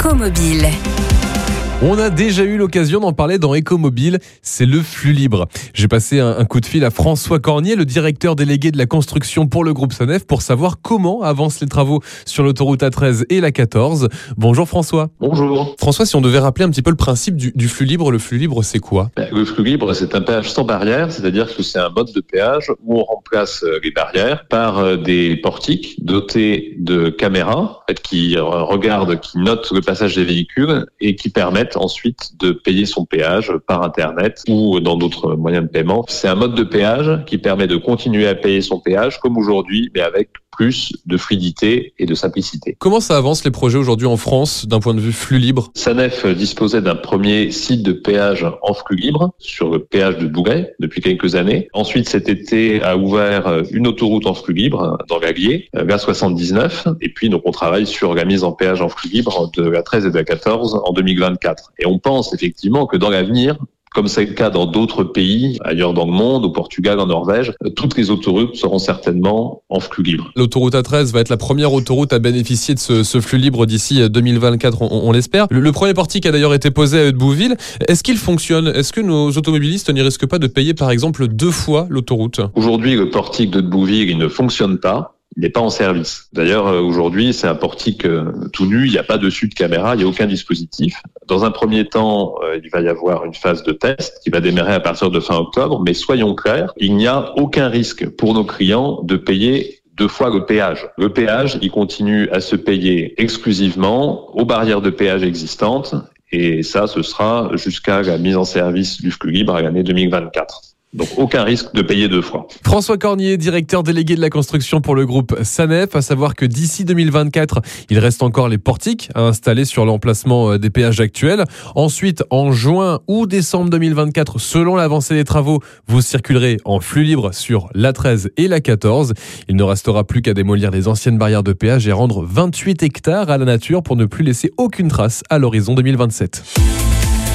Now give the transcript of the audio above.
Écomobile. On a déjà eu l'occasion d'en parler dans Écomobile, c'est le flux libre. J'ai passé un, coup de fil à François Cornier, le directeur délégué de la construction pour le groupe Sonef, pour savoir comment avancent les travaux sur l'autoroute A13 et la 14. Bonjour François. Bonjour. François, si on devait rappeler un petit peu le principe du, flux libre, le flux libre c'est quoi? Ben, Le flux libre c'est un péage sans barrière, c'est-à-dire que c'est un mode de péage où on remplace euh, les barrières par euh, des portiques dotés de caméras qui regardent, qui notent le passage des véhicules et qui permettent ensuite de payer son péage par Internet ou dans d'autres moyens de paiement. C'est un mode de péage qui permet de continuer à payer son péage comme aujourd'hui, mais avec plus de fluidité et de simplicité. Comment ça avance les projets aujourd'hui en France d'un point de vue flux libre? Sanef disposait d'un premier site de péage en flux libre sur le péage de Bouguet depuis quelques années. Ensuite, cet été a ouvert une autoroute en flux libre dans l'Allier, vers 79. Et puis, donc, on travaille sur la mise en péage en flux libre de la 13 et de la 14 en 2024. Et on pense effectivement que dans l'avenir, comme c'est le cas dans d'autres pays, ailleurs dans le monde, au Portugal, en Norvège, toutes les autoroutes seront certainement en flux libre. L'autoroute A13 va être la première autoroute à bénéficier de ce, flux libre d'ici 2024, on, l'espère. Le, premier portique a d'ailleurs été posé à Eudes-Bouville. Est-ce qu'il fonctionne? Est-ce que nos automobilistes n'y risquent pas de payer par exemple deux fois l'autoroute? Aujourd'hui, le portique de Bouville, il ne fonctionne pas il n'est pas en service. D'ailleurs, euh, aujourd'hui, c'est un portique euh, tout nu, il n'y a pas dessus de caméra, il n'y a aucun dispositif. Dans un premier temps, euh, il va y avoir une phase de test qui va démarrer à partir de fin octobre, mais soyons clairs, il n'y a aucun risque pour nos clients de payer deux fois le péage. Le péage, il continue à se payer exclusivement aux barrières de péage existantes, et ça, ce sera jusqu'à la mise en service du flux libre à l'année 2024. Donc aucun risque de payer deux fois. François Cornier, directeur délégué de la construction pour le groupe Sanef, à savoir que d'ici 2024, il reste encore les portiques à installer sur l'emplacement euh, des péages actuels. Ensuite, en juin ou décembre 2024, selon l'avancée des travaux, vous circulerez en flux libre sur la 13 et la 14. Il ne restera plus qu'à démolir les anciennes barrières de péage et rendre 28 hectares à la nature pour ne plus laisser aucune trace à l'horizon 2027.